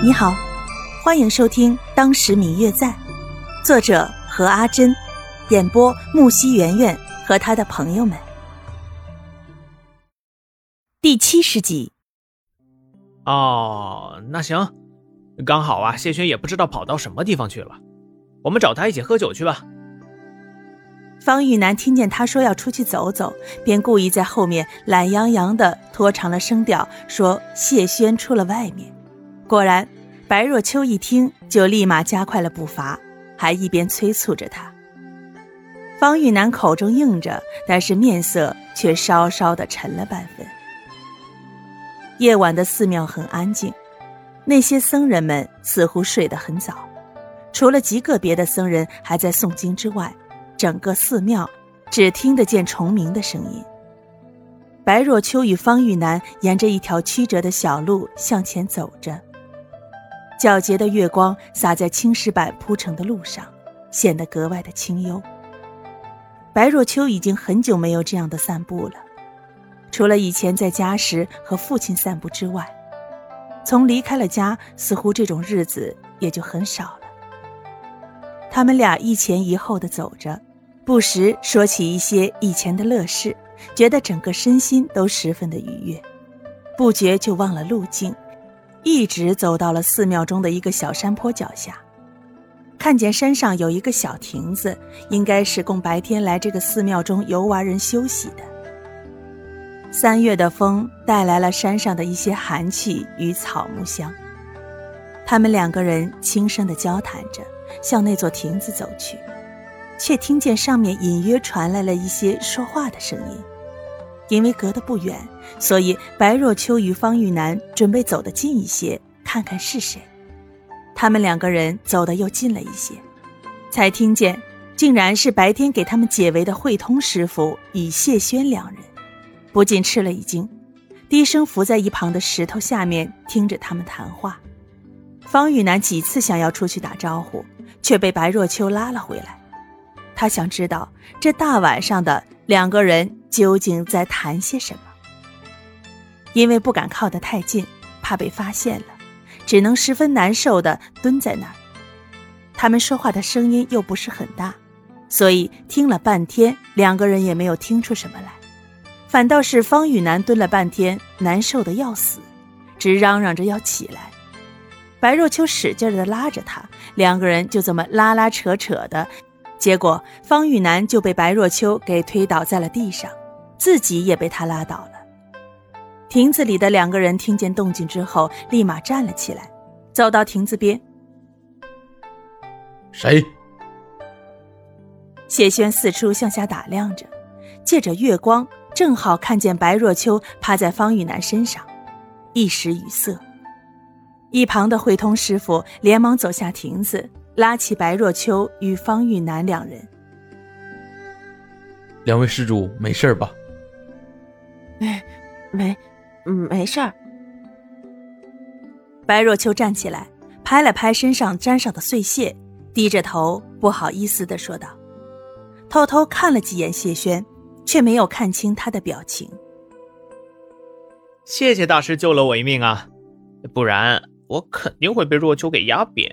你好，欢迎收听《当时明月在》，作者何阿珍，演播木西圆圆和他的朋友们。第七十集。哦，那行，刚好啊，谢轩也不知道跑到什么地方去了，我们找他一起喝酒去吧。方玉楠听见他说要出去走走，便故意在后面懒洋洋的拖长了声调说：“谢轩出了外面。”果然，白若秋一听就立马加快了步伐，还一边催促着他。方玉楠口中应着，但是面色却稍稍的沉了半分。夜晚的寺庙很安静，那些僧人们似乎睡得很早，除了极个别的僧人还在诵经之外，整个寺庙只听得见虫鸣的声音。白若秋与方玉楠沿着一条曲折的小路向前走着。皎洁的月光洒在青石板铺成的路上，显得格外的清幽。白若秋已经很久没有这样的散步了，除了以前在家时和父亲散步之外，从离开了家，似乎这种日子也就很少了。他们俩一前一后的走着，不时说起一些以前的乐事，觉得整个身心都十分的愉悦，不觉就忘了路径。一直走到了寺庙中的一个小山坡脚下，看见山上有一个小亭子，应该是供白天来这个寺庙中游玩人休息的。三月的风带来了山上的一些寒气与草木香。他们两个人轻声的交谈着，向那座亭子走去，却听见上面隐约传来了一些说话的声音。因为隔得不远，所以白若秋与方玉楠准备走得近一些，看看是谁。他们两个人走得又近了一些，才听见，竟然是白天给他们解围的慧通师傅与谢轩两人，不禁吃了一惊，低声伏在一旁的石头下面听着他们谈话。方玉楠几次想要出去打招呼，却被白若秋拉了回来。他想知道这大晚上的两个人。究竟在谈些什么？因为不敢靠得太近，怕被发现了，只能十分难受地蹲在那儿。他们说话的声音又不是很大，所以听了半天，两个人也没有听出什么来。反倒是方雨楠蹲了半天，难受的要死，直嚷嚷着要起来。白若秋使劲地拉着他，两个人就这么拉拉扯扯的。结果，方玉楠就被白若秋给推倒在了地上，自己也被他拉倒了。亭子里的两个人听见动静之后，立马站了起来，走到亭子边。谁？谢轩四处向下打量着，借着月光，正好看见白若秋趴在方玉楠身上，一时语塞。一旁的慧通师傅连忙走下亭子。拉起白若秋与方玉楠两人，两位施主没事吧？哎，没，没事儿。白若秋站起来，拍了拍身上沾上的碎屑，低着头不好意思的说道，偷偷看了几眼谢轩，却没有看清他的表情。谢谢大师救了我一命啊，不然我肯定会被若秋给压扁。